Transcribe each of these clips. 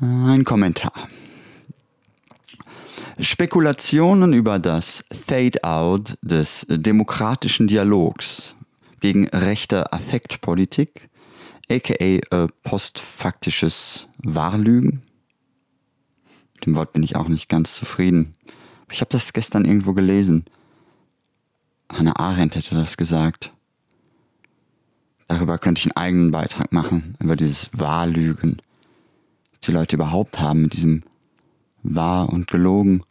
Ein Kommentar. Spekulationen über das Fade-out des demokratischen Dialogs gegen rechte Affektpolitik, aka äh, postfaktisches Wahrlügen. Mit dem Wort bin ich auch nicht ganz zufrieden. Ich habe das gestern irgendwo gelesen. Hannah Arendt hätte das gesagt. Darüber könnte ich einen eigenen Beitrag machen, über dieses Wahrlügen, die Leute überhaupt haben mit diesem wahr und gelogen.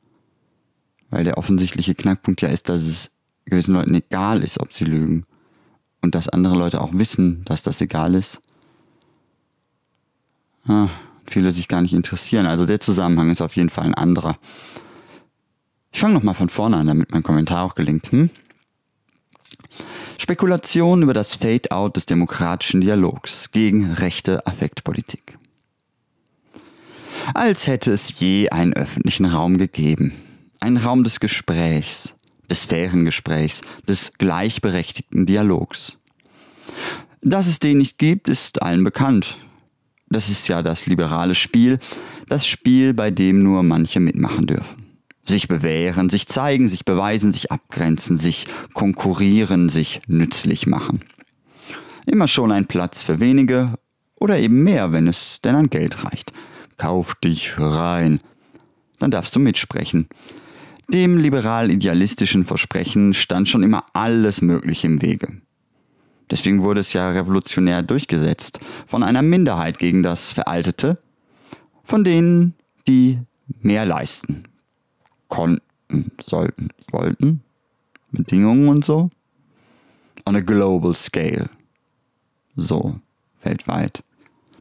Weil der offensichtliche Knackpunkt ja ist, dass es gewissen Leuten egal ist, ob sie lügen. Und dass andere Leute auch wissen, dass das egal ist. Ah, viele sich gar nicht interessieren. Also der Zusammenhang ist auf jeden Fall ein anderer. Ich fange nochmal von vorne an, damit mein Kommentar auch gelingt. Hm? Spekulation über das Fade-out des demokratischen Dialogs gegen rechte Affektpolitik als hätte es je einen öffentlichen Raum gegeben. Ein Raum des Gesprächs, des fairen Gesprächs, des gleichberechtigten Dialogs. Dass es den nicht gibt, ist allen bekannt. Das ist ja das liberale Spiel, das Spiel, bei dem nur manche mitmachen dürfen. Sich bewähren, sich zeigen, sich beweisen, sich abgrenzen, sich konkurrieren, sich nützlich machen. Immer schon ein Platz für wenige oder eben mehr, wenn es denn an Geld reicht. Kauf dich rein. Dann darfst du mitsprechen. Dem liberal-idealistischen Versprechen stand schon immer alles Mögliche im Wege. Deswegen wurde es ja revolutionär durchgesetzt von einer Minderheit gegen das Veraltete, von denen, die mehr leisten. Konnten, sollten, wollten. Bedingungen und so. On a global scale. So, weltweit.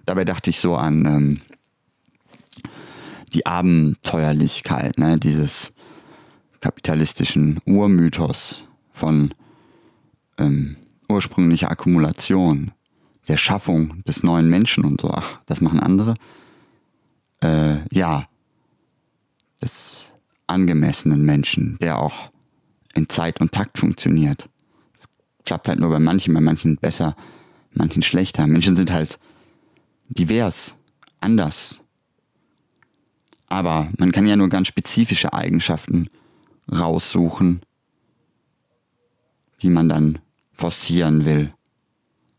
Dabei dachte ich so an ähm, die Abenteuerlichkeit, ne, dieses kapitalistischen Urmythos von ähm, ursprünglicher Akkumulation, der Schaffung des neuen Menschen und so. Ach, das machen andere. Äh, ja, des angemessenen Menschen, der auch in Zeit und Takt funktioniert. Es klappt halt nur bei manchen, bei manchen besser, manchen schlechter. Menschen sind halt divers, anders, aber man kann ja nur ganz spezifische Eigenschaften raussuchen, die man dann forcieren will.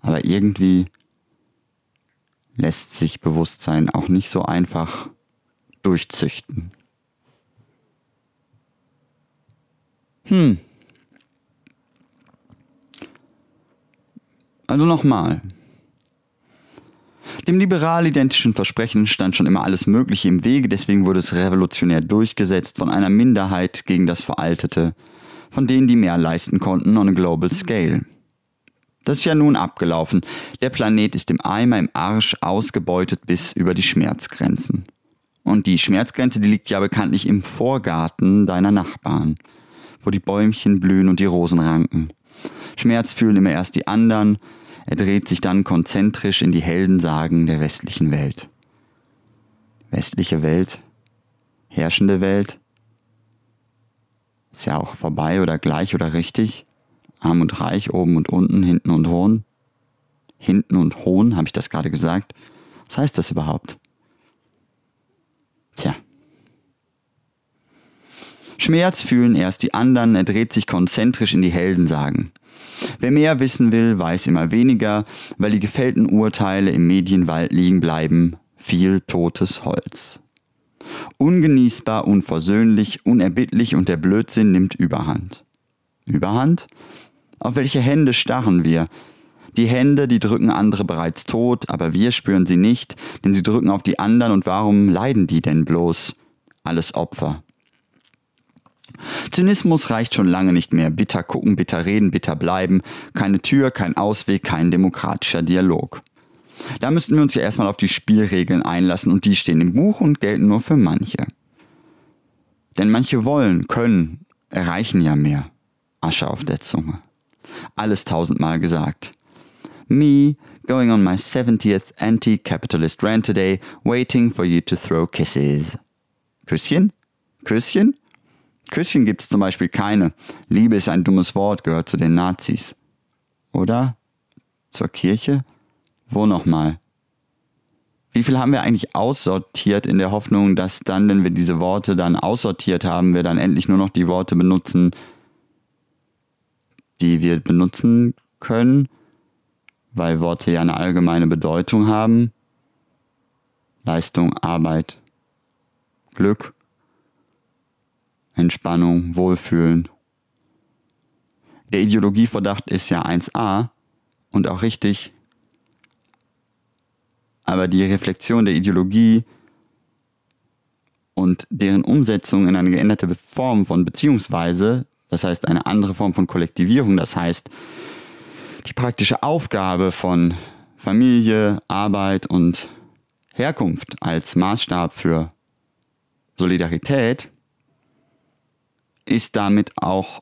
Aber irgendwie lässt sich Bewusstsein auch nicht so einfach durchzüchten. Hm. Also nochmal. Dem liberal-identischen Versprechen stand schon immer alles Mögliche im Wege, deswegen wurde es revolutionär durchgesetzt von einer Minderheit gegen das Veraltete, von denen, die mehr leisten konnten on a global scale. Das ist ja nun abgelaufen. Der Planet ist im Eimer im Arsch ausgebeutet bis über die Schmerzgrenzen. Und die Schmerzgrenze, die liegt ja bekanntlich im Vorgarten deiner Nachbarn, wo die Bäumchen blühen und die Rosen ranken. Schmerz fühlen immer erst die anderen, er dreht sich dann konzentrisch in die Heldensagen der westlichen Welt. Westliche Welt, herrschende Welt, ist ja auch vorbei oder gleich oder richtig. Arm und reich, oben und unten, hinten und hohn. Hinten und hohn, habe ich das gerade gesagt? Was heißt das überhaupt? Tja. Schmerz fühlen erst die anderen, er dreht sich konzentrisch in die Heldensagen. Wer mehr wissen will, weiß immer weniger, weil die gefällten Urteile im Medienwald liegen bleiben, viel totes Holz. Ungenießbar, unversöhnlich, unerbittlich und der Blödsinn nimmt Überhand. Überhand? Auf welche Hände starren wir? Die Hände, die drücken andere bereits tot, aber wir spüren sie nicht, denn sie drücken auf die anderen und warum leiden die denn bloß? Alles Opfer. Zynismus reicht schon lange nicht mehr. Bitter gucken, bitter reden, bitter bleiben. Keine Tür, kein Ausweg, kein demokratischer Dialog. Da müssten wir uns ja erstmal auf die Spielregeln einlassen und die stehen im Buch und gelten nur für manche. Denn manche wollen, können, erreichen ja mehr. Asche auf der Zunge. Alles tausendmal gesagt. Me, going on my 70th anti-capitalist rant today, waiting for you to throw kisses. Küsschen? Küsschen? Küsschen gibt es zum Beispiel keine. Liebe ist ein dummes Wort, gehört zu den Nazis. Oder? Zur Kirche? Wo nochmal? wie viel haben wir eigentlich aussortiert in der Hoffnung, dass dann, wenn wir diese Worte dann aussortiert haben, wir dann endlich nur noch die Worte benutzen, die wir benutzen können, weil Worte ja eine allgemeine Bedeutung haben. Leistung, Arbeit, Glück, Entspannung, Wohlfühlen. Der Ideologieverdacht ist ja 1a und auch richtig, aber die Reflexion der Ideologie und deren Umsetzung in eine geänderte Form von Beziehungsweise, das heißt eine andere Form von Kollektivierung, das heißt die praktische Aufgabe von Familie, Arbeit und Herkunft als Maßstab für Solidarität, ist damit auch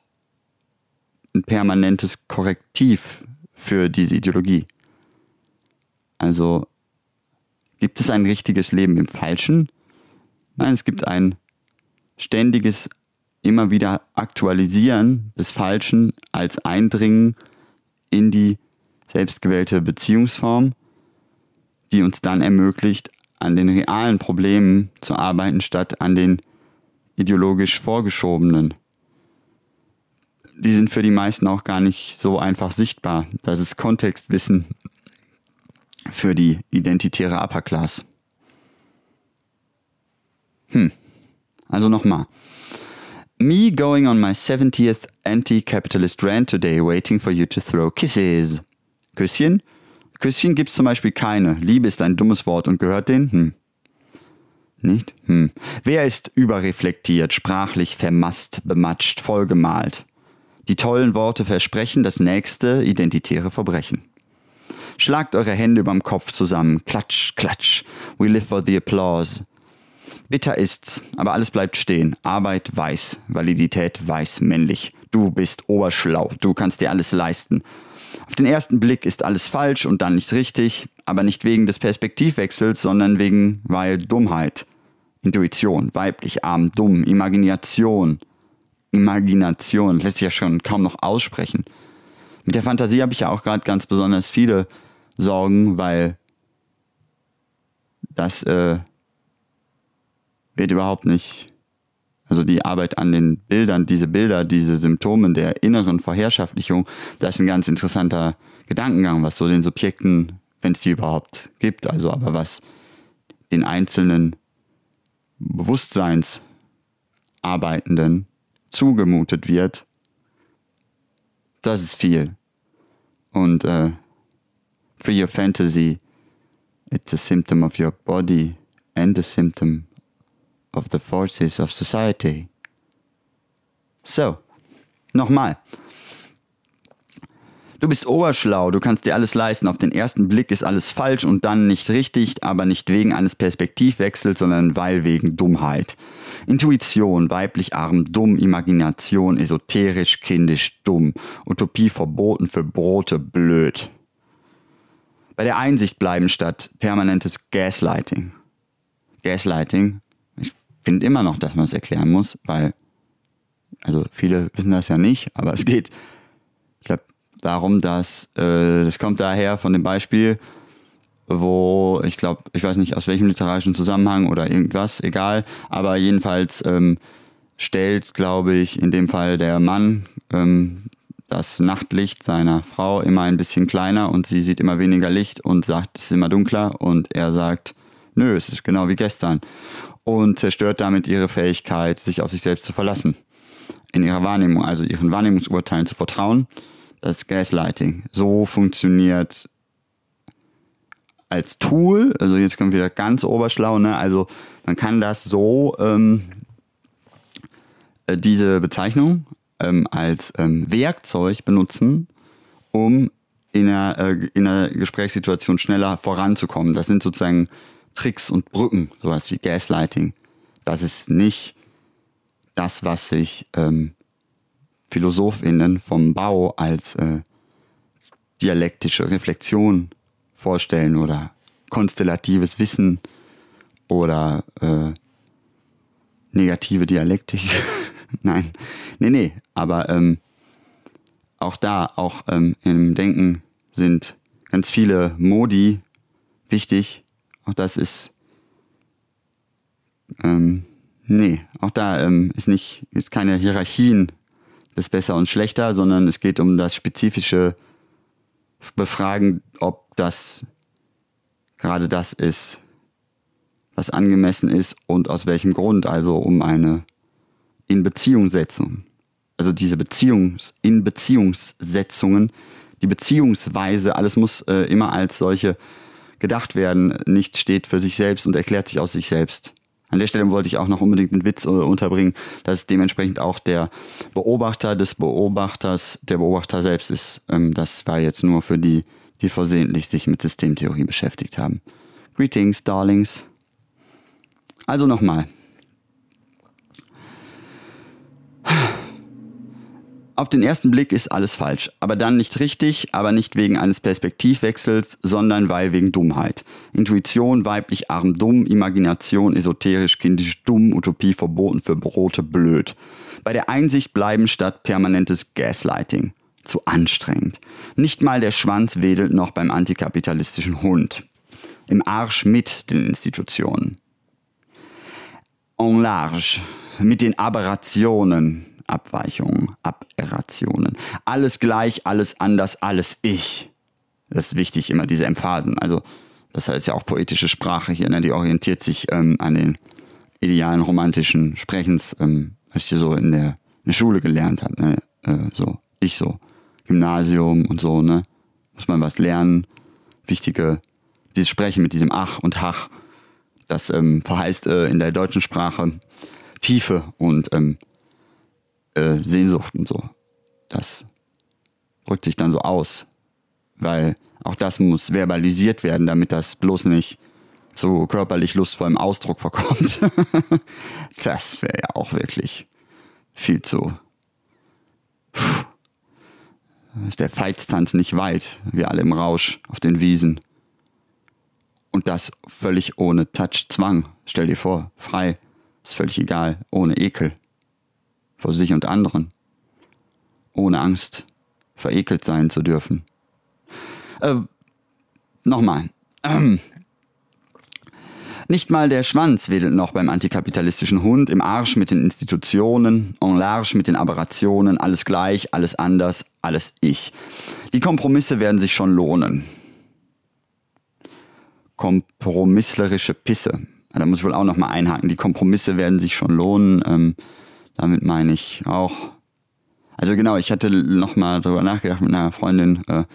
ein permanentes Korrektiv für diese Ideologie. Also Gibt es ein richtiges Leben im Falschen? Nein, es gibt ein ständiges, immer wieder Aktualisieren des Falschen als Eindringen in die selbstgewählte Beziehungsform, die uns dann ermöglicht, an den realen Problemen zu arbeiten, statt an den ideologisch vorgeschobenen. Die sind für die meisten auch gar nicht so einfach sichtbar. Das ist Kontextwissen für die identitäre Upper Class. Hm. Also nochmal. Me going on my 70th anti-capitalist rant today, waiting for you to throw kisses. Küsschen? Küsschen gibt's zum Beispiel keine. Liebe ist ein dummes Wort und gehört den? Hm. Nicht? Hm. Wer ist überreflektiert, sprachlich vermasst, bematscht, vollgemalt? Die tollen Worte versprechen das nächste identitäre Verbrechen. Schlagt eure Hände überm Kopf zusammen. Klatsch, klatsch. We live for the applause. Bitter ist's, aber alles bleibt stehen. Arbeit weiß, Validität weiß, männlich. Du bist oberschlau, du kannst dir alles leisten. Auf den ersten Blick ist alles falsch und dann nicht richtig, aber nicht wegen des Perspektivwechsels, sondern wegen, weil Dummheit. Intuition, weiblich, arm, dumm, Imagination. Imagination, lässt sich ja schon kaum noch aussprechen. Mit der Fantasie habe ich ja auch gerade ganz besonders viele sorgen, weil das äh, wird überhaupt nicht, also die Arbeit an den Bildern, diese Bilder, diese Symptome der inneren Vorherrschaftlichung, das ist ein ganz interessanter Gedankengang, was so den Subjekten, wenn es die überhaupt gibt, also aber was den einzelnen Bewusstseinsarbeitenden zugemutet wird, das ist viel. Und äh, Free your fantasy. It's a symptom of your body and a symptom of the forces of society. So, nochmal. Du bist oberschlau, du kannst dir alles leisten. Auf den ersten Blick ist alles falsch und dann nicht richtig, aber nicht wegen eines Perspektivwechsels, sondern weil wegen Dummheit. Intuition, weiblich arm, dumm, Imagination, esoterisch, kindisch, dumm. Utopie verboten für Brote, blöd bei der Einsicht bleiben statt permanentes Gaslighting. Gaslighting, ich finde immer noch, dass man es erklären muss, weil, also viele wissen das ja nicht, aber es geht, ich glaube, darum, dass, äh, das kommt daher von dem Beispiel, wo ich glaube, ich weiß nicht aus welchem literarischen Zusammenhang oder irgendwas, egal, aber jedenfalls ähm, stellt, glaube ich, in dem Fall der Mann ähm, das Nachtlicht seiner Frau immer ein bisschen kleiner und sie sieht immer weniger Licht und sagt, es ist immer dunkler und er sagt, nö, es ist genau wie gestern und zerstört damit ihre Fähigkeit, sich auf sich selbst zu verlassen, in ihrer Wahrnehmung, also ihren Wahrnehmungsurteilen zu vertrauen. Das Gaslighting. So funktioniert als Tool, also jetzt kommt wieder ganz oberschlau, ne? also man kann das so, ähm, äh, diese Bezeichnung ähm, als ähm, Werkzeug benutzen, um in einer, äh, in einer Gesprächssituation schneller voranzukommen. Das sind sozusagen Tricks und Brücken, sowas wie Gaslighting. Das ist nicht das, was sich ähm, PhilosophInnen vom Bau als äh, dialektische Reflexion vorstellen oder konstellatives Wissen oder äh, negative Dialektik. Nein, nee, nee, aber ähm, auch da, auch ähm, im Denken sind ganz viele Modi wichtig, Auch das ist. Ähm, nee, auch da ähm, ist nicht ist keine Hierarchien des Besser und Schlechter, sondern es geht um das spezifische Befragen, ob das gerade das ist, was angemessen ist und aus welchem Grund, also um eine in Beziehung setzung. Also diese Beziehungs in Beziehungssetzungen, die Beziehungsweise, alles muss äh, immer als solche gedacht werden. Nichts steht für sich selbst und erklärt sich aus sich selbst. An der Stelle wollte ich auch noch unbedingt einen Witz äh, unterbringen, dass dementsprechend auch der Beobachter des Beobachters der Beobachter selbst ist. Ähm, das war jetzt nur für die, die versehentlich sich mit Systemtheorie beschäftigt haben. Greetings, Darlings. Also nochmal. Auf den ersten Blick ist alles falsch, aber dann nicht richtig, aber nicht wegen eines Perspektivwechsels, sondern weil wegen Dummheit. Intuition, weiblich arm dumm, Imagination esoterisch kindisch dumm, Utopie verboten für Brote blöd. Bei der Einsicht bleiben statt permanentes Gaslighting. Zu anstrengend. Nicht mal der Schwanz wedelt noch beim antikapitalistischen Hund. Im Arsch mit den Institutionen. En large, mit den Aberrationen, Abweichungen, Aberrationen. Alles gleich, alles anders, alles ich. Das ist wichtig, immer diese Emphasen. Also, das ist ja auch poetische Sprache hier, ne? die orientiert sich ähm, an den idealen romantischen Sprechens, ähm, was ich hier so in der, in der Schule gelernt habe. Ne? Äh, so, ich so, Gymnasium und so, ne? Muss man was lernen. Wichtige, dieses Sprechen mit diesem Ach und Hach, das ähm, verheißt äh, in der deutschen Sprache Tiefe und ähm, äh, Sehnsucht und so. Das drückt sich dann so aus, weil auch das muss verbalisiert werden, damit das bloß nicht zu körperlich lustvollem Ausdruck verkommt. das wäre ja auch wirklich viel zu. Puh. Ist der Feitstanz nicht weit, wir alle im Rausch auf den Wiesen. Und das völlig ohne Touch-Zwang. Stell dir vor, frei, ist völlig egal, ohne Ekel vor sich und anderen, ohne Angst verekelt sein zu dürfen. Äh, Nochmal. Ähm. Nicht mal der Schwanz wedelt noch beim antikapitalistischen Hund, im Arsch mit den Institutionen, en large mit den Aberrationen, alles gleich, alles anders, alles ich. Die Kompromisse werden sich schon lohnen. Kompromisslerische Pisse. Da muss ich wohl auch nochmal einhaken. Die Kompromisse werden sich schon lohnen. Ähm, damit meine ich auch. Also genau, ich hatte nochmal drüber nachgedacht mit einer Freundin, äh,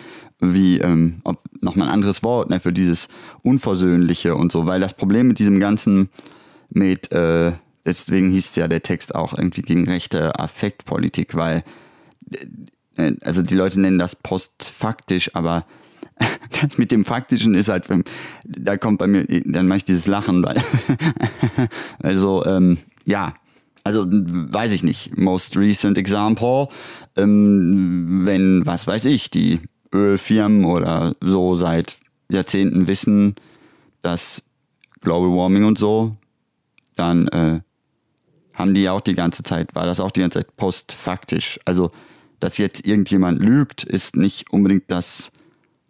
wie, ähm, ob nochmal ein anderes Wort ne, für dieses Unversöhnliche und so, weil das Problem mit diesem ganzen, mit, äh, deswegen hieß ja der Text auch irgendwie gegen rechte Affektpolitik, weil, äh, also die Leute nennen das postfaktisch, aber das mit dem Faktischen ist halt, da kommt bei mir, dann mache ich dieses Lachen, weil, also, ähm, ja, also weiß ich nicht, most recent example, ähm, wenn, was weiß ich, die Ölfirmen oder so seit Jahrzehnten wissen, dass Global Warming und so, dann äh, haben die auch die ganze Zeit, war das auch die ganze Zeit postfaktisch. Also, dass jetzt irgendjemand lügt, ist nicht unbedingt das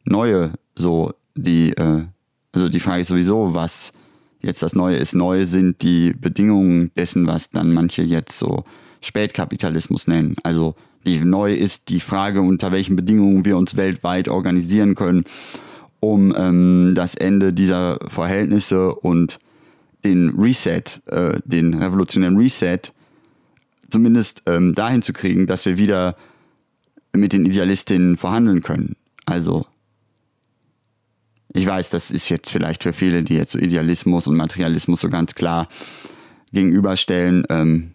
Neue. So, die, äh, also die Frage ist sowieso, was jetzt das Neue ist. Neu sind die Bedingungen dessen, was dann manche jetzt so Spätkapitalismus nennen. Also die neu ist die Frage, unter welchen Bedingungen wir uns weltweit organisieren können, um ähm, das Ende dieser Verhältnisse und den Reset, äh, den revolutionären Reset, zumindest ähm, dahin zu kriegen, dass wir wieder mit den Idealistinnen verhandeln können. Also ich weiß, das ist jetzt vielleicht für viele, die jetzt so Idealismus und Materialismus so ganz klar gegenüberstellen, ähm,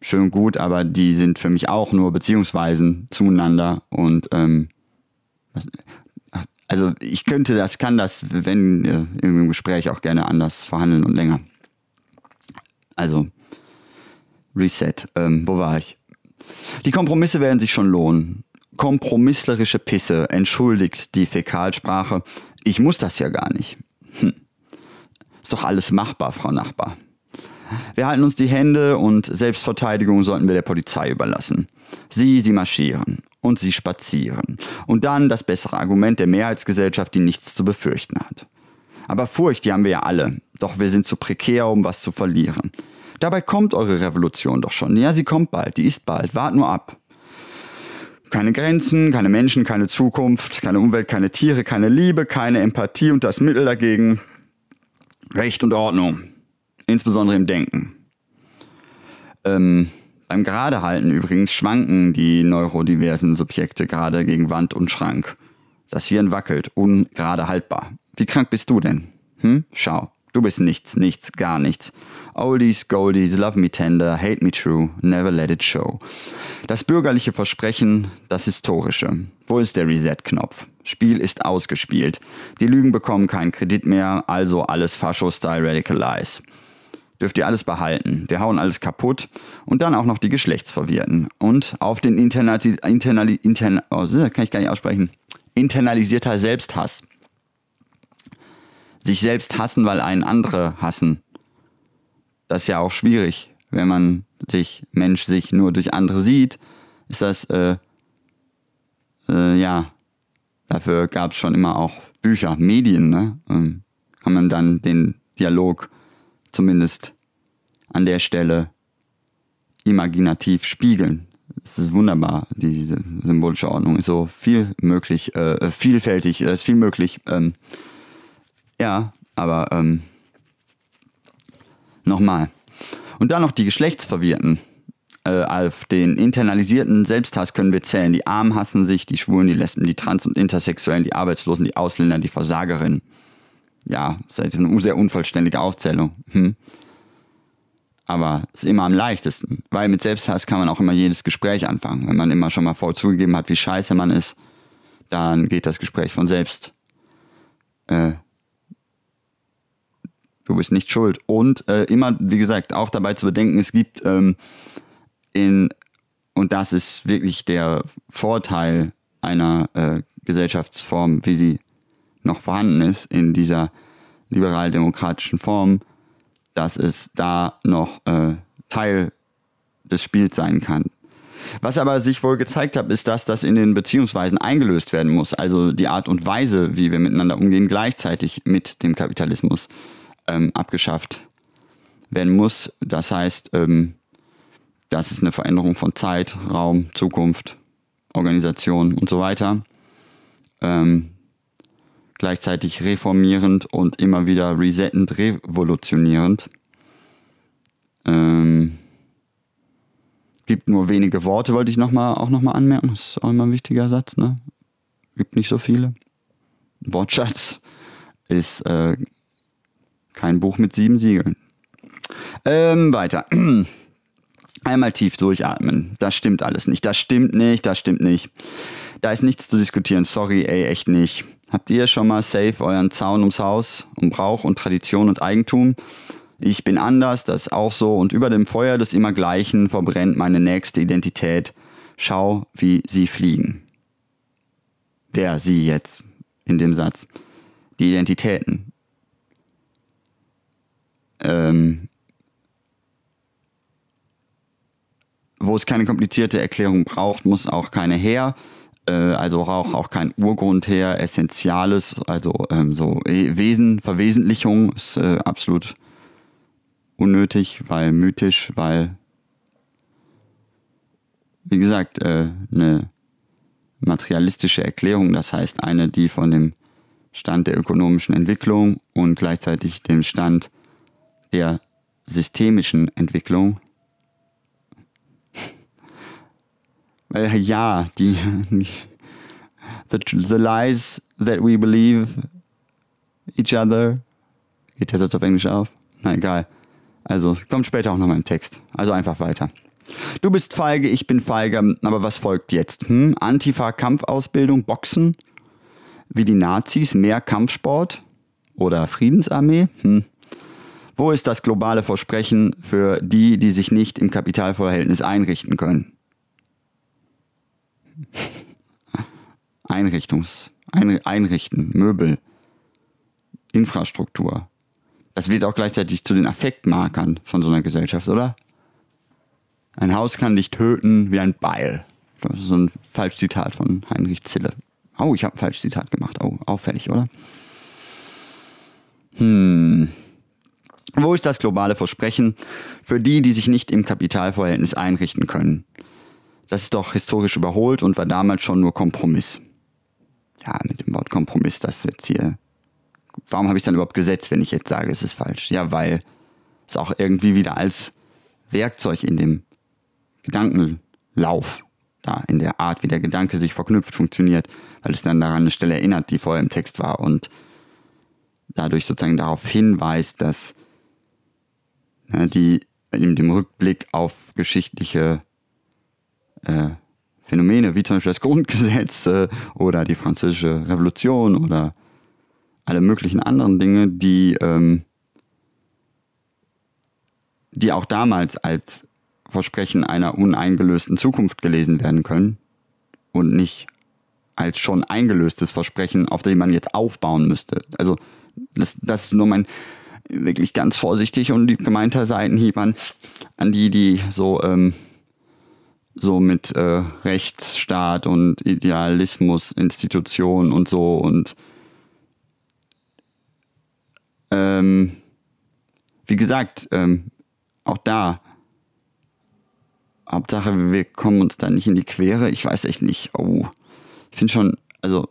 schön gut, aber die sind für mich auch nur Beziehungsweisen zueinander und ähm, also ich könnte das, kann das, wenn äh, im Gespräch auch gerne anders verhandeln und länger. Also Reset, ähm, wo war ich? Die Kompromisse werden sich schon lohnen. Kompromisslerische Pisse entschuldigt die Fäkalsprache ich muss das ja gar nicht. Hm. Ist doch alles machbar, Frau Nachbar. Wir halten uns die Hände und Selbstverteidigung sollten wir der Polizei überlassen. Sie, sie marschieren und sie spazieren. Und dann das bessere Argument der Mehrheitsgesellschaft, die nichts zu befürchten hat. Aber Furcht, die haben wir ja alle. Doch wir sind zu prekär, um was zu verlieren. Dabei kommt eure Revolution doch schon. Ja, sie kommt bald, die ist bald. Wart nur ab. Keine Grenzen, keine Menschen, keine Zukunft, keine Umwelt, keine Tiere, keine Liebe, keine Empathie und das Mittel dagegen Recht und Ordnung. Insbesondere im Denken. Ähm, beim Geradehalten übrigens schwanken die neurodiversen Subjekte gerade gegen Wand und Schrank. Das Hirn wackelt, ungerade haltbar. Wie krank bist du denn? Hm? Schau. Du bist nichts, nichts, gar nichts. Oldies, Goldies, love me tender, hate me true, never let it show. Das bürgerliche Versprechen, das historische. Wo ist der Reset-Knopf? Spiel ist ausgespielt. Die Lügen bekommen keinen Kredit mehr, also alles Fascho-Style Radicalize. Dürft ihr alles behalten. Wir hauen alles kaputt und dann auch noch die Geschlechtsverwirrten. Und auf den internali internali interna oh, kann ich gar nicht aussprechen. internalisierter Selbsthass sich selbst hassen, weil einen andere hassen. Das ist ja auch schwierig, wenn man sich, Mensch sich nur durch andere sieht, ist das, äh, äh, ja, dafür gab es schon immer auch Bücher, Medien, ne? Ähm, kann man dann den Dialog zumindest an der Stelle imaginativ spiegeln. Es ist wunderbar, diese symbolische Ordnung ist so viel möglich, äh, vielfältig, ist viel möglich. Ähm, ja, aber ähm, nochmal. Und dann noch die Geschlechtsverwirrten. Äh, auf den internalisierten Selbsthass können wir zählen. Die Armen hassen sich, die Schwulen, die Lesben, die Trans- und Intersexuellen, die Arbeitslosen, die Ausländer, die Versagerinnen. Ja, das ist eine sehr unvollständige Aufzählung. Hm. Aber es ist immer am leichtesten, weil mit Selbsthass kann man auch immer jedes Gespräch anfangen. Wenn man immer schon mal vorzugegeben hat, wie scheiße man ist, dann geht das Gespräch von selbst. Äh, du bist nicht schuld. Und äh, immer, wie gesagt, auch dabei zu bedenken, es gibt ähm, in, und das ist wirklich der Vorteil einer äh, Gesellschaftsform, wie sie noch vorhanden ist, in dieser liberal-demokratischen Form, dass es da noch äh, Teil des Spiels sein kann. Was aber sich wohl gezeigt hat, ist, dass das in den Beziehungsweisen eingelöst werden muss. Also die Art und Weise, wie wir miteinander umgehen, gleichzeitig mit dem Kapitalismus ähm, abgeschafft werden muss. Das heißt, ähm, das ist eine Veränderung von Zeit, Raum, Zukunft, Organisation und so weiter. Ähm, gleichzeitig reformierend und immer wieder resettend, revolutionierend. Ähm, gibt nur wenige Worte, wollte ich noch mal, auch nochmal anmerken. Das ist auch immer ein wichtiger Satz. Ne? Gibt nicht so viele. Wortschatz ist äh, kein Buch mit sieben Siegeln. Ähm, weiter. Einmal tief durchatmen. Das stimmt alles nicht. Das stimmt nicht, das stimmt nicht. Da ist nichts zu diskutieren. Sorry, ey, echt nicht. Habt ihr schon mal safe euren Zaun ums Haus, um Brauch und Tradition und Eigentum? Ich bin anders, das ist auch so. Und über dem Feuer des Immergleichen verbrennt meine nächste Identität. Schau, wie sie fliegen. Wer sie jetzt in dem Satz? Die Identitäten ähm, wo es keine komplizierte Erklärung braucht, muss auch keine her. Äh, also auch, auch kein Urgrund her, Essentiales, also ähm, so Wesen, Verwesentlichung ist äh, absolut unnötig, weil mythisch, weil, wie gesagt, äh, eine materialistische Erklärung, das heißt eine, die von dem Stand der ökonomischen Entwicklung und gleichzeitig dem Stand der systemischen Entwicklung. Weil ja, die the, the lies that we believe each other. Geht der Satz auf Englisch auf? Na egal. Also, kommt später auch nochmal im Text. Also einfach weiter. Du bist feige, ich bin feige, aber was folgt jetzt? Hm? Antifa-Kampfausbildung, Boxen? Wie die Nazis, mehr Kampfsport? Oder Friedensarmee? Hm. Wo ist das globale Versprechen für die, die sich nicht im Kapitalverhältnis einrichten können? Einrichtungs, ein, einrichten, Möbel, Infrastruktur. Das wird auch gleichzeitig zu den Affektmarkern von so einer Gesellschaft, oder? Ein Haus kann dich töten wie ein Beil. Das ist so ein Falschzitat von Heinrich Zille. Oh, ich habe ein Falschzitat gemacht. Oh, auffällig, oder? Hm. Wo ist das globale Versprechen für die, die sich nicht im Kapitalverhältnis einrichten können? Das ist doch historisch überholt und war damals schon nur Kompromiss. Ja, mit dem Wort Kompromiss, das jetzt hier. Warum habe ich es dann überhaupt gesetzt, wenn ich jetzt sage, es ist falsch? Ja, weil es auch irgendwie wieder als Werkzeug in dem Gedankenlauf, da in der Art, wie der Gedanke sich verknüpft, funktioniert, weil es dann daran eine Stelle erinnert, die vorher im Text war und dadurch sozusagen darauf hinweist, dass die in dem Rückblick auf geschichtliche äh, Phänomene, wie zum Beispiel das Grundgesetz äh, oder die französische Revolution oder alle möglichen anderen Dinge, die, ähm, die auch damals als Versprechen einer uneingelösten Zukunft gelesen werden können und nicht als schon eingelöstes Versprechen, auf dem man jetzt aufbauen müsste. Also das, das ist nur mein wirklich ganz vorsichtig und gemeinter Seitenhieb an, an die, die so, ähm, so mit äh, Rechtsstaat und Idealismus, Institutionen und so und ähm, wie gesagt, ähm, auch da Hauptsache, wir kommen uns da nicht in die Quere. Ich weiß echt nicht. Oh, ich finde schon, also,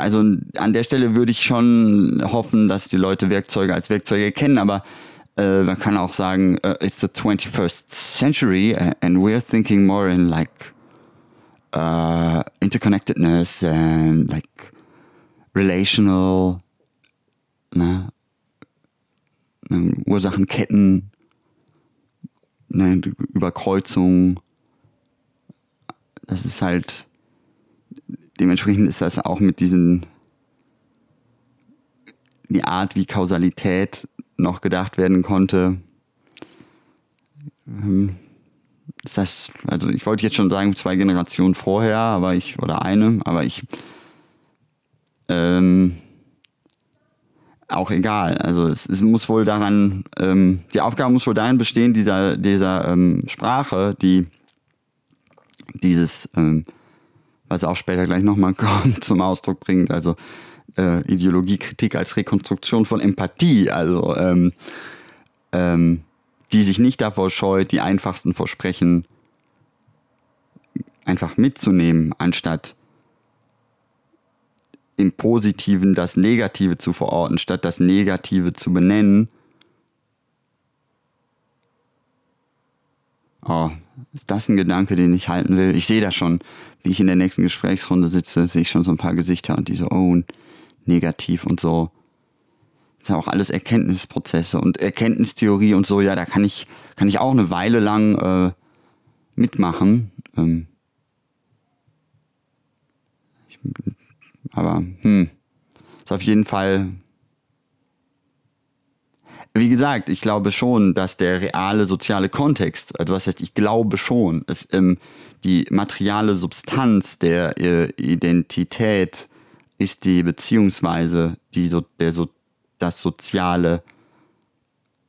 also an der Stelle würde ich schon hoffen, dass die Leute Werkzeuge als Werkzeuge erkennen, aber äh, man kann auch sagen, uh, it's the 21st century and we're thinking more in like uh, interconnectedness and like relational ne, ne, Ursachenketten eine Überkreuzung. Das ist halt, dementsprechend ist das auch mit diesen, die Art, wie Kausalität noch gedacht werden konnte. Ähm, das heißt, also ich wollte jetzt schon sagen, zwei Generationen vorher, aber ich, oder eine, aber ich, ähm, auch egal. Also es, es muss wohl daran, ähm, die Aufgabe muss wohl darin bestehen, dieser, dieser ähm, Sprache, die dieses, ähm, was auch später gleich nochmal kommt, zum Ausdruck bringt, also äh, Ideologiekritik als Rekonstruktion von Empathie, also ähm, ähm, die sich nicht davor scheut, die einfachsten Versprechen einfach mitzunehmen, anstatt im Positiven das Negative zu verorten, statt das Negative zu benennen. Oh, ist das ein Gedanke, den ich halten will? Ich sehe das schon, wie ich in der nächsten Gesprächsrunde sitze, sehe ich schon so ein paar Gesichter und die so, oh, negativ und so. Das sind auch alles Erkenntnisprozesse und Erkenntnistheorie und so, ja, da kann ich, kann ich auch eine Weile lang äh, mitmachen. Ähm, ich aber hm, ist auf jeden Fall. Wie gesagt, ich glaube schon, dass der reale soziale Kontext, also was heißt, ich glaube schon, ist ähm, die materiale Substanz der äh, Identität ist die beziehungsweise die so, der so das Soziale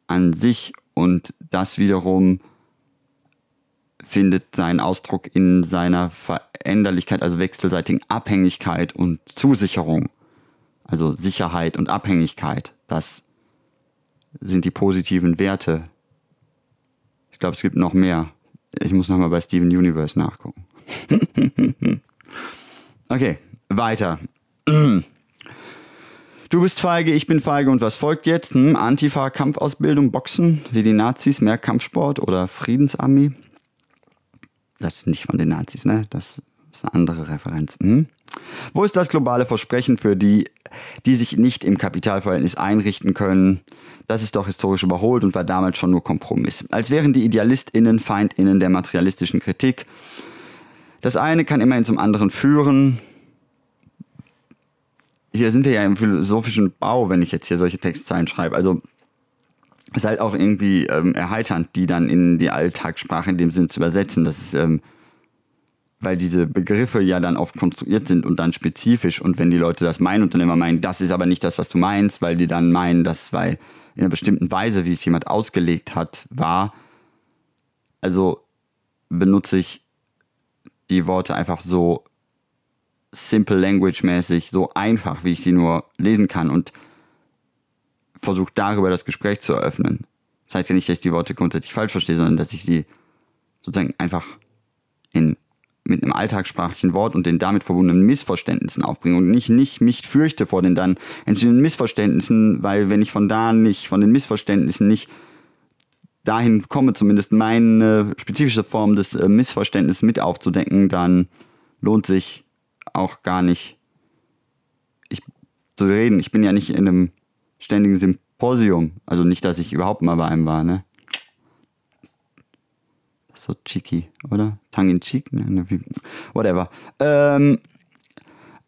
an sich und das wiederum findet seinen Ausdruck in seiner Veränderlichkeit, also wechselseitigen Abhängigkeit und Zusicherung. Also Sicherheit und Abhängigkeit. Das sind die positiven Werte. Ich glaube, es gibt noch mehr. Ich muss nochmal bei Steven Universe nachgucken. okay, weiter. Du bist feige, ich bin feige und was folgt jetzt? Hm, Antifa, Kampfausbildung, Boxen, wie die Nazis, mehr Kampfsport oder Friedensarmee? Das ist nicht von den Nazis, ne? Das ist eine andere Referenz. Hm? Wo ist das globale Versprechen für die, die sich nicht im Kapitalverhältnis einrichten können? Das ist doch historisch überholt und war damals schon nur Kompromiss. Als wären die IdealistInnen FeindInnen der materialistischen Kritik. Das eine kann immerhin zum anderen führen. Hier sind wir ja im philosophischen Bau, wenn ich jetzt hier solche Textzeilen schreibe. Also ist halt auch irgendwie ähm, erheiternd, die dann in die Alltagssprache in dem Sinn zu übersetzen. Das ist, ähm, weil diese Begriffe ja dann oft konstruiert sind und dann spezifisch. Und wenn die Leute das meinen und dann immer meinen, das ist aber nicht das, was du meinst, weil die dann meinen, das weil in einer bestimmten Weise, wie es jemand ausgelegt hat, war. Also benutze ich die Worte einfach so simple language mäßig, so einfach, wie ich sie nur lesen kann und versuche darüber das Gespräch zu eröffnen. Das heißt ja nicht, dass ich die Worte grundsätzlich falsch verstehe, sondern dass ich sie sozusagen einfach in, mit einem alltagssprachlichen Wort und den damit verbundenen Missverständnissen aufbringe und nicht, nicht mich fürchte vor den dann entstehenden Missverständnissen, weil wenn ich von da nicht, von den Missverständnissen nicht dahin komme, zumindest meine spezifische Form des äh, Missverständnisses mit aufzudecken, dann lohnt sich auch gar nicht ich, zu reden. Ich bin ja nicht in einem ständigen Symposium. Also nicht, dass ich überhaupt mal bei einem war, ne? So cheeky, oder? Tongue in cheek? Ne whatever. Ähm,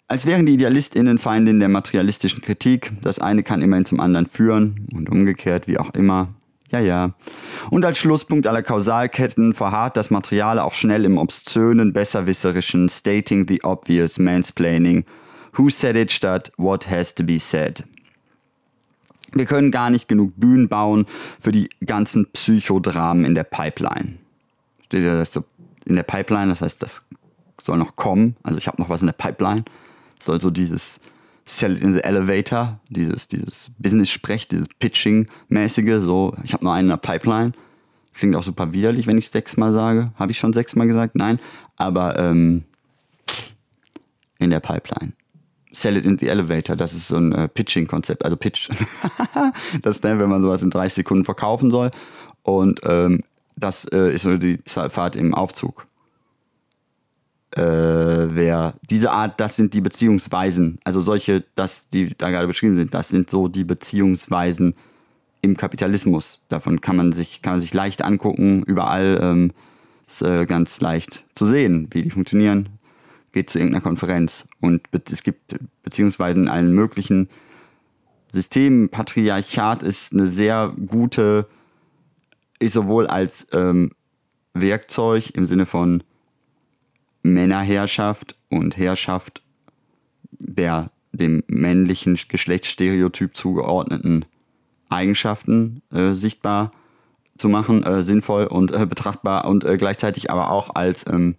als wären die IdealistInnen Feindin der materialistischen Kritik. Das eine kann immerhin zum anderen führen und umgekehrt, wie auch immer. Ja, ja. Und als Schlusspunkt aller Kausalketten verharrt das Material auch schnell im obszönen, besserwisserischen Stating the obvious Mansplaining. Who said it statt what has to be said. Wir können gar nicht genug Bühnen bauen für die ganzen Psychodramen in der Pipeline. Steht ja das so in der Pipeline, das heißt, das soll noch kommen. Also ich habe noch was in der Pipeline. Das soll so dieses Sell it in the Elevator, dieses, dieses Business-Sprech, dieses Pitching-mäßige, so, ich habe nur einen in der Pipeline. Klingt auch super widerlich, wenn ich es sechsmal sage. Habe ich schon sechsmal gesagt? Nein. Aber ähm, in der Pipeline. Sell it in the Elevator, das ist so ein äh, Pitching-Konzept, also Pitch. das ist wenn man sowas in 30 Sekunden verkaufen soll. Und ähm, das äh, ist so die Fahrt im Aufzug äh, wer diese Art, das sind die Beziehungsweisen, also solche, das, die da gerade beschrieben sind, das sind so die Beziehungsweisen im Kapitalismus. Davon kann man sich, kann man sich leicht angucken, überall ähm, ist äh, ganz leicht zu sehen, wie die funktionieren. Geht zu irgendeiner Konferenz und es gibt Beziehungsweisen in allen möglichen Systemen. Patriarchat ist eine sehr gute, ist sowohl als ähm, Werkzeug im Sinne von Männerherrschaft und Herrschaft der dem männlichen Geschlechtsstereotyp zugeordneten Eigenschaften äh, sichtbar zu machen, äh, sinnvoll und äh, betrachtbar und äh, gleichzeitig aber auch als ähm,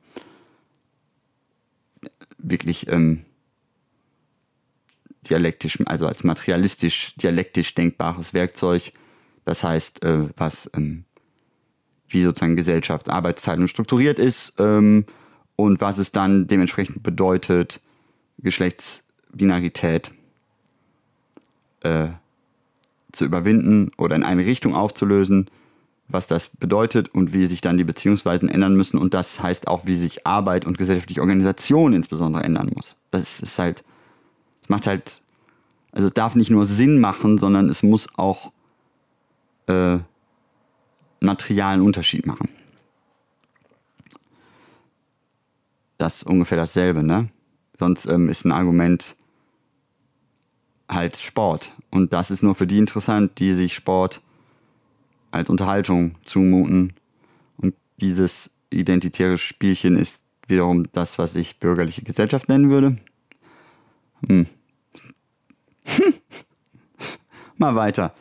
wirklich ähm, dialektisch, also als materialistisch, dialektisch denkbares Werkzeug. Das heißt, äh, was ähm, wie sozusagen Gesellschaft, Arbeitsteilung strukturiert ist, ähm, und was es dann dementsprechend bedeutet, Geschlechtsbinarität äh, zu überwinden oder in eine Richtung aufzulösen, was das bedeutet und wie sich dann die Beziehungsweisen ändern müssen. Und das heißt auch, wie sich Arbeit und gesellschaftliche Organisation insbesondere ändern muss. Das ist halt, es macht halt, also es darf nicht nur Sinn machen, sondern es muss auch äh, materialen Unterschied machen. das ist ungefähr dasselbe, ne? Sonst ähm, ist ein Argument halt Sport. Und das ist nur für die interessant, die sich Sport als Unterhaltung zumuten. Und dieses identitäre Spielchen ist wiederum das, was ich bürgerliche Gesellschaft nennen würde. Hm. Mal weiter.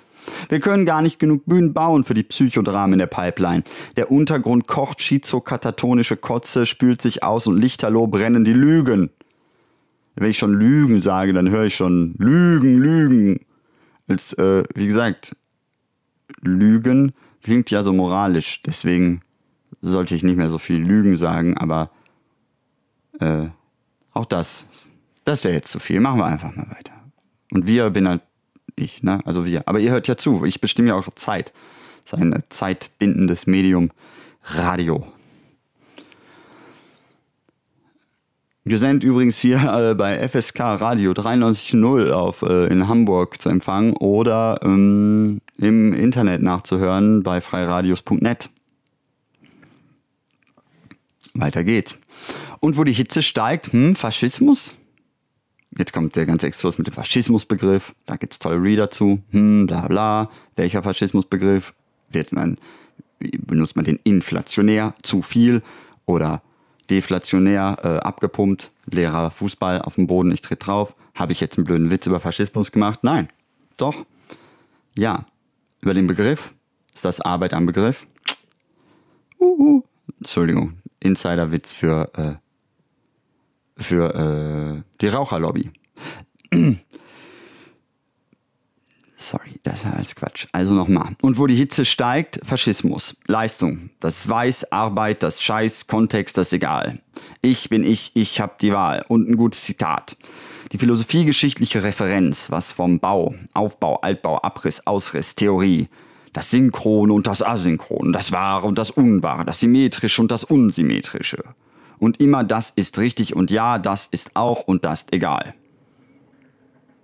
Wir können gar nicht genug Bühnen bauen für die Psychodramen in der Pipeline. Der Untergrund kocht schizokatatonische Kotze, spült sich aus und lichterloh brennen die Lügen. Wenn ich schon Lügen sage, dann höre ich schon Lügen, Lügen. Als, äh, wie gesagt, Lügen klingt ja so moralisch. Deswegen sollte ich nicht mehr so viel Lügen sagen, aber äh, auch das, das wäre jetzt zu viel. Machen wir einfach mal weiter. Und wir bin halt ich, ne? Also wir. Aber ihr hört ja zu, ich bestimme ja eure Zeit. Das ist ein zeitbindendes Medium Radio. Wir sind übrigens hier äh, bei FSK Radio 93.0 auf, äh, in Hamburg zu empfangen oder ähm, im Internet nachzuhören bei freiradios.net. Weiter geht's. Und wo die Hitze steigt, hm, Faschismus? Jetzt kommt der ganze Exkurs mit dem Faschismusbegriff. Da gibt es tolle Reader zu. Hm, bla bla. Welcher Faschismusbegriff? Wird man, benutzt man den inflationär zu viel oder deflationär äh, abgepumpt? Leerer Fußball auf dem Boden, ich tritt drauf. Habe ich jetzt einen blöden Witz über Faschismus gemacht? Nein. Doch. Ja. Über den Begriff. Ist das Arbeit am Begriff? Uhu. Entschuldigung. Insiderwitz für äh, für äh, die Raucherlobby. Sorry, das ist alles Quatsch. Also nochmal. Und wo die Hitze steigt, Faschismus. Leistung. Das Weiß, Arbeit, das Scheiß, Kontext, das egal. Ich bin ich, ich hab die Wahl. Und ein gutes Zitat. Die philosophiegeschichtliche Referenz, was vom Bau, Aufbau, Altbau, Abriss, Ausriss, Theorie, das Synchrone und das Asynchrone, das Wahre und das Unwahre, das Symmetrische und das Unsymmetrische. Und immer das ist richtig und ja, das ist auch und das ist egal.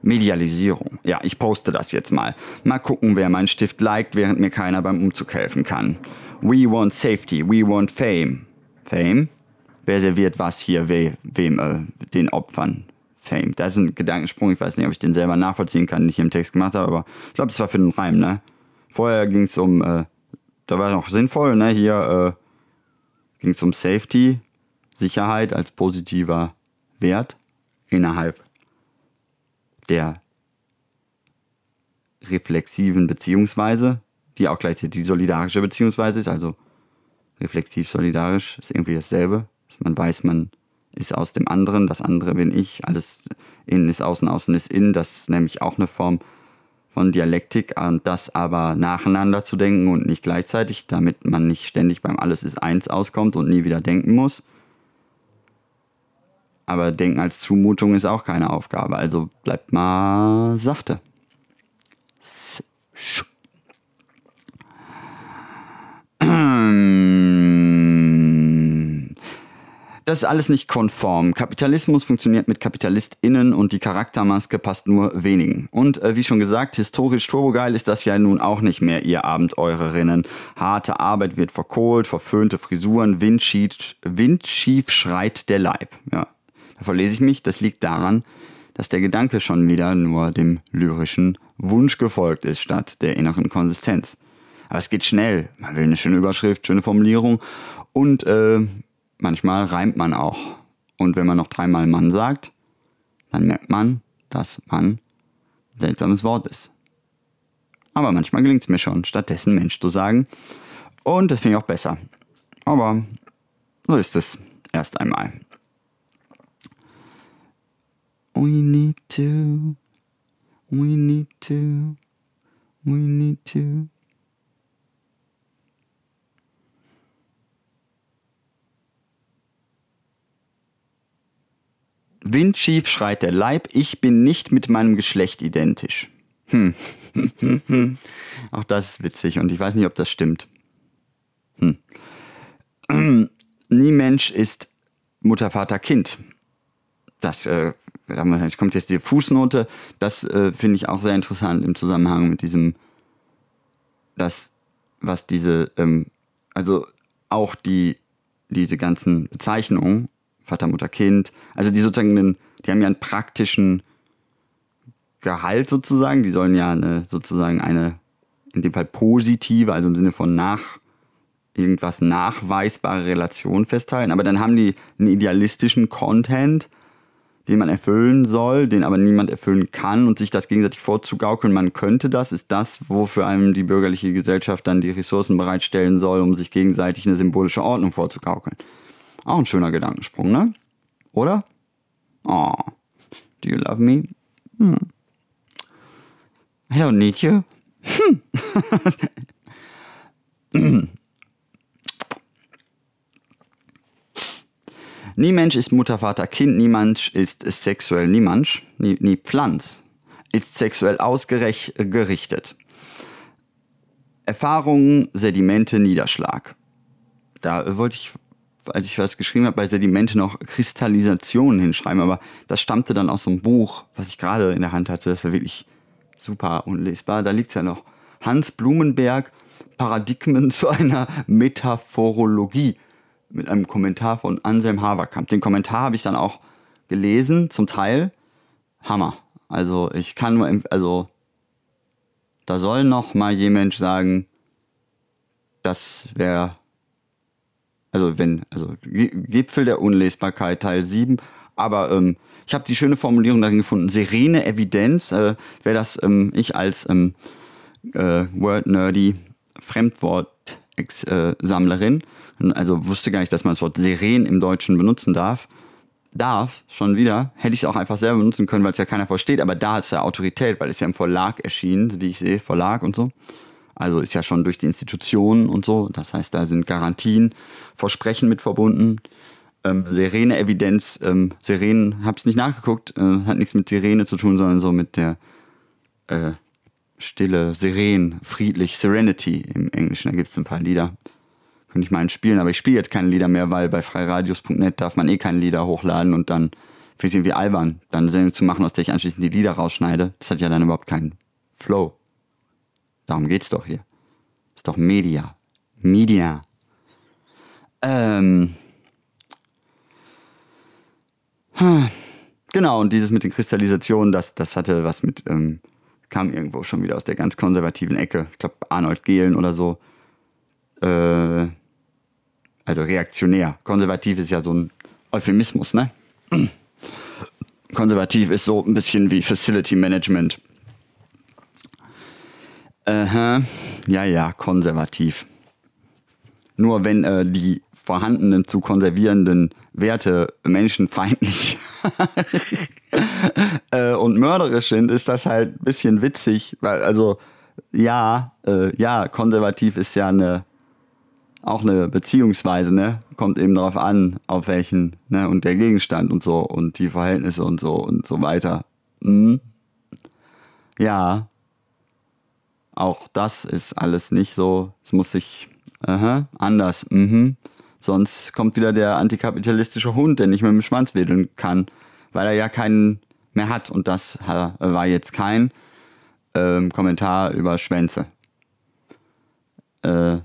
Medialisierung. Ja, ich poste das jetzt mal. Mal gucken, wer meinen Stift liked, während mir keiner beim Umzug helfen kann. We want safety, we want fame. Fame? Wer serviert was hier we wem, äh, den Opfern? Fame. Das ist ein Gedankensprung, ich weiß nicht, ob ich den selber nachvollziehen kann, den ich im Text gemacht habe, aber ich glaube, es war für den Reim, ne? Vorher ging es um, äh, da war noch sinnvoll, ne? Hier äh, ging es um Safety, Sicherheit als positiver Wert innerhalb der reflexiven Beziehungsweise, die auch gleichzeitig die solidarische Beziehungsweise ist, also reflexiv-solidarisch ist irgendwie dasselbe. Dass man weiß, man ist aus dem anderen, das andere bin ich, alles innen ist außen, außen ist innen, das ist nämlich auch eine Form von Dialektik und das aber nacheinander zu denken und nicht gleichzeitig, damit man nicht ständig beim Alles ist eins auskommt und nie wieder denken muss. Aber denken als Zumutung ist auch keine Aufgabe. Also bleibt mal sachte. Das ist alles nicht konform. Kapitalismus funktioniert mit KapitalistInnen und die Charaktermaske passt nur wenigen. Und äh, wie schon gesagt, historisch turbogeil ist das ja nun auch nicht mehr, ihr Abenteurerinnen. Harte Arbeit wird verkohlt, verföhnte Frisuren, windschief, windschief schreit der Leib. Ja, da verlese ich mich, das liegt daran, dass der Gedanke schon wieder nur dem lyrischen Wunsch gefolgt ist, statt der inneren Konsistenz. Aber es geht schnell. Man will eine schöne Überschrift, schöne Formulierung und äh, manchmal reimt man auch. Und wenn man noch dreimal Mann sagt, dann merkt man, dass Mann ein seltsames Wort ist. Aber manchmal gelingt es mir schon, stattdessen Mensch zu sagen. Und das finde ich auch besser. Aber so ist es erst einmal. We need to. We need to. We need to. Windschief schreit der Leib, ich bin nicht mit meinem Geschlecht identisch. Hm. Auch das ist witzig und ich weiß nicht, ob das stimmt. Hm. Nie Mensch ist Mutter, Vater, Kind. Das äh, da kommt jetzt die Fußnote, das äh, finde ich auch sehr interessant im Zusammenhang mit diesem, das, was diese, ähm, also auch die, diese ganzen Bezeichnungen, Vater, Mutter, Kind, also die sozusagen, einen, die haben ja einen praktischen Gehalt sozusagen, die sollen ja eine, sozusagen eine, in dem Fall positive, also im Sinne von nach, irgendwas nachweisbare Relation festhalten, aber dann haben die einen idealistischen Content, den man erfüllen soll, den aber niemand erfüllen kann und sich das gegenseitig vorzugaukeln, man könnte das, ist das, wofür einem die bürgerliche Gesellschaft dann die Ressourcen bereitstellen soll, um sich gegenseitig eine symbolische Ordnung vorzugaukeln. Auch ein schöner Gedankensprung, ne? Oder? Oh, do you love me? Hm. I don't need you. Hm. Nie Mensch ist Mutter, Vater, Kind, niemand ist, sexuell, niemand, nie, nie Pflanz, ist sexuell ausgerichtet. Erfahrungen, Sedimente, Niederschlag. Da wollte ich, als ich was geschrieben habe, bei Sedimente noch Kristallisation hinschreiben, aber das stammte dann aus so einem Buch, was ich gerade in der Hand hatte. Das war wirklich super unlesbar. Da liegt es ja noch. Hans Blumenberg, Paradigmen zu einer Metaphorologie mit einem Kommentar von Anselm Haverkamp. Den Kommentar habe ich dann auch gelesen, zum Teil. Hammer. Also ich kann nur, also da soll noch mal jemand sagen, das wäre, also wenn, also Gipfel der Unlesbarkeit Teil 7, aber ähm, ich habe die schöne Formulierung darin gefunden, serene Evidenz, äh, wäre das ähm, ich als ähm, äh, Word-Nerdy Fremdwort-Sammlerin, äh, also wusste gar nicht, dass man das Wort Seren im Deutschen benutzen darf. darf, schon wieder, hätte ich es auch einfach selber benutzen können, weil es ja keiner versteht, aber da ist ja Autorität, weil es ja im Verlag erschienen, wie ich sehe, Verlag und so. Also ist ja schon durch die Institutionen und so. Das heißt, da sind Garantien, Versprechen mit verbunden. Ähm, Sirene-Evidenz, ähm, Sirenen, hab's nicht nachgeguckt, äh, hat nichts mit Sirene zu tun, sondern so mit der äh, Stille, Seren, friedlich, Serenity im Englischen. Da gibt es ein paar Lieder. Könnte ich mal spielen, aber ich spiele jetzt keine Lieder mehr, weil bei freiradios.net darf man eh keine Lieder hochladen und dann finde ich irgendwie albern, dann eine Sendung zu machen, aus der ich anschließend die Lieder rausschneide. Das hat ja dann überhaupt keinen Flow. Darum geht's doch hier. Ist doch Media. Media. Ähm. Genau, und dieses mit den Kristallisationen, das, das hatte was mit, ähm, kam irgendwo schon wieder aus der ganz konservativen Ecke. Ich glaube, Arnold Gehlen oder so. Äh, also reaktionär. Konservativ ist ja so ein Euphemismus, ne? Konservativ ist so ein bisschen wie Facility Management. Aha, ja, ja, konservativ. Nur wenn äh, die vorhandenen zu konservierenden Werte menschenfeindlich äh, und mörderisch sind, ist das halt ein bisschen witzig, weil also ja, äh, ja, konservativ ist ja eine auch eine Beziehungsweise, ne? Kommt eben darauf an, auf welchen, ne? Und der Gegenstand und so und die Verhältnisse und so und so weiter. Mhm. Ja. Auch das ist alles nicht so. Es muss sich aha, anders. Mhm. Sonst kommt wieder der antikapitalistische Hund, der nicht mehr mit dem Schwanz wedeln kann, weil er ja keinen mehr hat. Und das war jetzt kein ähm, Kommentar über Schwänze. Äh,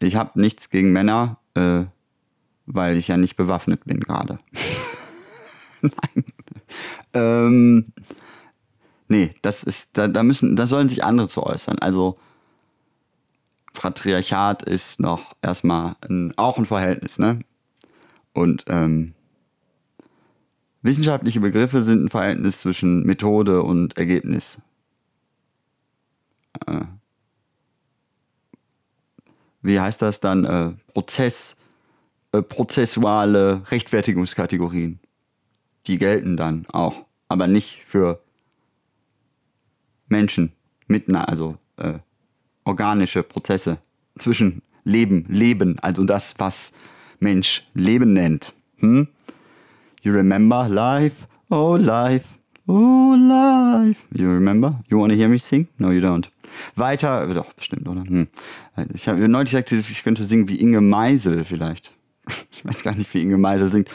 ich habe nichts gegen Männer, äh, weil ich ja nicht bewaffnet bin gerade. Nein. Ähm, nee, das ist, da, da müssen, da sollen sich andere zu äußern. Also Patriarchat ist noch erstmal ein, auch ein Verhältnis, ne? Und ähm, wissenschaftliche Begriffe sind ein Verhältnis zwischen Methode und Ergebnis. Äh, wie heißt das dann, äh, Prozess, äh, prozessuale Rechtfertigungskategorien. Die gelten dann auch, aber nicht für Menschen mit, also äh, organische Prozesse zwischen Leben, Leben, also das, was Mensch Leben nennt. Hm? You remember life, oh life, oh life. You remember? You wanna hear me sing? No, you don't. Weiter, doch, bestimmt, oder? Hm. Ich habe neulich gesagt, ich könnte singen wie Inge Meisel vielleicht. Ich weiß gar nicht, wie Inge Meisel singt.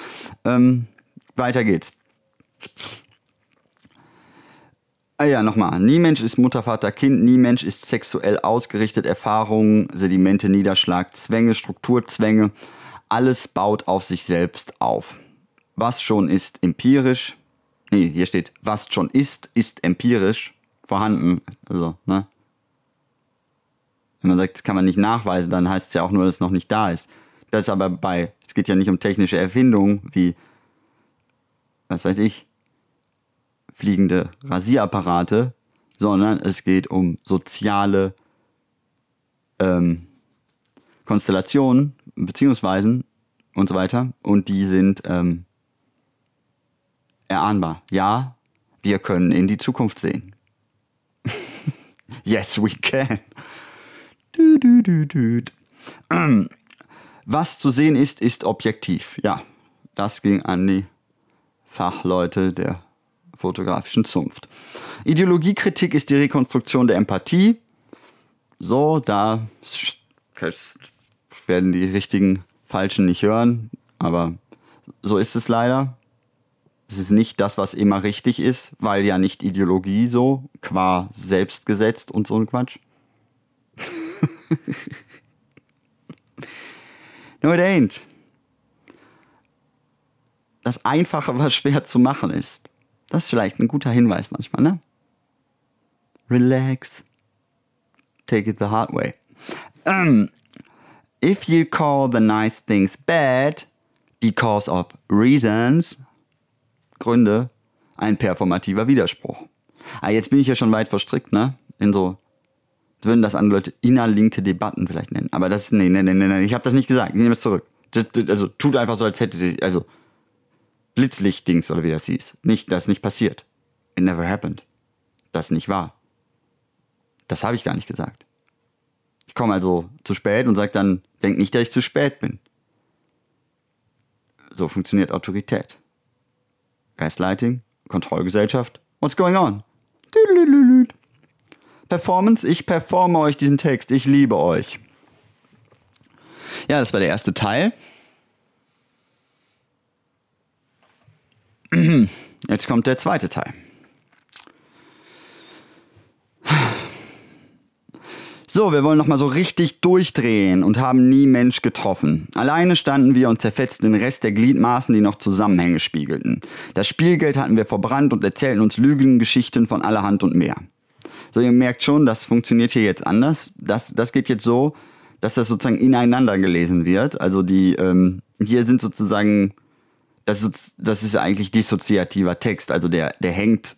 Ähm, weiter geht's. Ah ja, nochmal. Nie Mensch ist Mutter, Vater, Kind. Nie Mensch ist sexuell ausgerichtet. Erfahrungen, Sedimente, Niederschlag, Zwänge, Strukturzwänge. Alles baut auf sich selbst auf. Was schon ist empirisch. Nee, hier steht, was schon ist, ist empirisch vorhanden. Also, ne? Wenn man sagt, das kann man nicht nachweisen, dann heißt es ja auch nur, dass es noch nicht da ist. Das ist aber bei, es geht ja nicht um technische Erfindungen wie, was weiß ich, fliegende Rasierapparate, sondern es geht um soziale ähm, Konstellationen, Beziehungsweisen und so weiter. Und die sind ähm, erahnbar. Ja, wir können in die Zukunft sehen. yes, we can. Was zu sehen ist, ist objektiv. Ja, das ging an die Fachleute der fotografischen Zunft. Ideologiekritik ist die Rekonstruktion der Empathie. So, da werden die richtigen Falschen nicht hören, aber so ist es leider. Es ist nicht das, was immer richtig ist, weil ja nicht Ideologie so, qua selbstgesetzt und so ein Quatsch. no, it ain't. Das Einfache, was schwer zu machen ist. Das ist vielleicht ein guter Hinweis manchmal, ne? Relax. Take it the hard way. Um, if you call the nice things bad because of reasons, Gründe, ein performativer Widerspruch. Ah, jetzt bin ich ja schon weit verstrickt, ne? In so würden das andere Leute innerlinke Debatten vielleicht nennen. Aber das, nee, nee, nee, nee, nee ich habe das nicht gesagt. Ich nehme es zurück. Das, das, also tut einfach so, als hätte ich, also Blitzlicht-Dings oder wie das hieß. Nicht, das ist nicht passiert. It never happened. Das ist nicht wahr. Das habe ich gar nicht gesagt. Ich komme also zu spät und sage dann, denk nicht, dass ich zu spät bin. So funktioniert Autorität. Gaslighting, Kontrollgesellschaft. What's going on? Performance, ich performe euch diesen Text. Ich liebe euch. Ja, das war der erste Teil. Jetzt kommt der zweite Teil. So, wir wollen nochmal so richtig durchdrehen und haben nie Mensch getroffen. Alleine standen wir und zerfetzten den Rest der Gliedmaßen, die noch Zusammenhänge spiegelten. Das Spielgeld hatten wir verbrannt und erzählten uns Lügengeschichten von allerhand und mehr. So, ihr merkt schon, das funktioniert hier jetzt anders. Das, das geht jetzt so, dass das sozusagen ineinander gelesen wird. Also die, ähm, hier sind sozusagen, das ist, das ist eigentlich dissoziativer Text. Also der, der hängt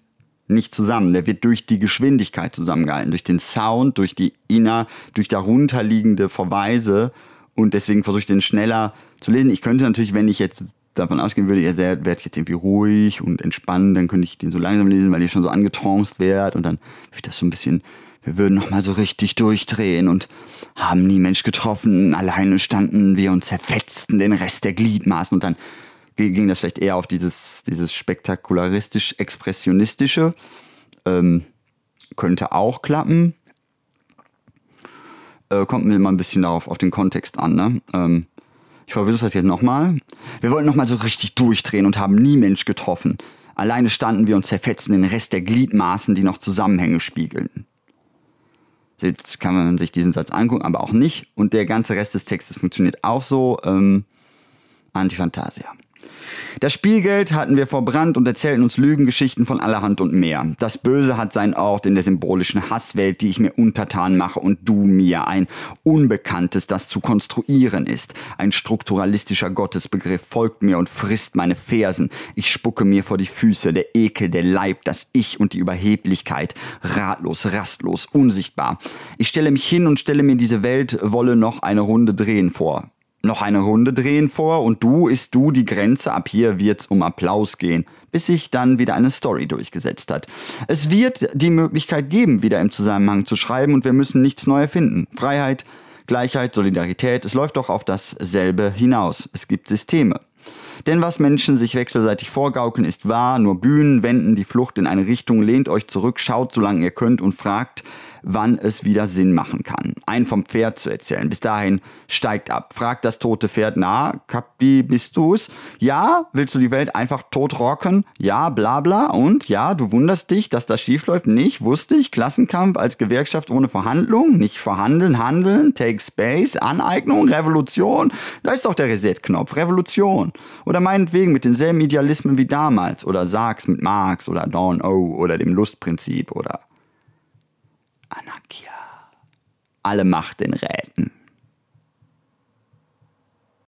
nicht zusammen. Der wird durch die Geschwindigkeit zusammengehalten, durch den Sound, durch die inner, durch darunterliegende Verweise und deswegen versuche ich den schneller zu lesen. Ich könnte natürlich, wenn ich jetzt davon ausgehen würde, ihr werdet jetzt irgendwie ruhig und entspannen, dann könnte ich den so langsam lesen, weil ihr schon so angetranced werdet und dann würde ich das so ein bisschen, wir würden nochmal so richtig durchdrehen und haben nie Mensch getroffen, alleine standen wir und zerfetzten den Rest der Gliedmaßen und dann ging das vielleicht eher auf dieses, dieses spektakularistisch-expressionistische. Ähm, könnte auch klappen. Äh, kommt mir immer ein bisschen darauf, auf den Kontext an. Ne? Ähm, ich versuche das jetzt nochmal. Wir wollten nochmal so richtig durchdrehen und haben nie Mensch getroffen. Alleine standen wir und zerfetzten den Rest der Gliedmaßen, die noch Zusammenhänge spiegelten. Jetzt kann man sich diesen Satz angucken, aber auch nicht. Und der ganze Rest des Textes funktioniert auch so. Ähm, Antifantasia. Das Spielgeld hatten wir verbrannt und erzählten uns Lügengeschichten von allerhand und mehr. Das Böse hat seinen Ort in der symbolischen Hasswelt, die ich mir untertan mache und du mir ein Unbekanntes, das zu konstruieren ist. Ein strukturalistischer Gottesbegriff folgt mir und frisst meine Fersen. Ich spucke mir vor die Füße, der Ekel, der Leib, das Ich und die Überheblichkeit. Ratlos, rastlos, unsichtbar. Ich stelle mich hin und stelle mir diese Welt wolle noch eine Runde drehen vor noch eine Runde drehen vor und du ist du die Grenze, ab hier wird's um Applaus gehen, bis sich dann wieder eine Story durchgesetzt hat. Es wird die Möglichkeit geben, wieder im Zusammenhang zu schreiben und wir müssen nichts neu erfinden. Freiheit, Gleichheit, Solidarität, es läuft doch auf dasselbe hinaus. Es gibt Systeme. Denn was Menschen sich wechselseitig vorgaukeln, ist wahr, nur Bühnen wenden die Flucht in eine Richtung, lehnt euch zurück, schaut solange ihr könnt und fragt, wann es wieder Sinn machen kann. Ein vom Pferd zu erzählen. Bis dahin steigt ab. Fragt das tote Pferd, na, Kapi, bist du's? Ja, willst du die Welt einfach tot rocken? Ja, bla bla. Und ja, du wunderst dich, dass das schief läuft? Nicht, wusste ich. Klassenkampf als Gewerkschaft ohne Verhandlung? Nicht verhandeln, handeln, take space, Aneignung, Revolution. Da ist doch der Reset-Knopf. Revolution. Oder meinetwegen mit denselben Idealismen wie damals. Oder Sachs mit Marx oder Dawn O oder dem Lustprinzip oder Anakia. Alle Macht den Räten.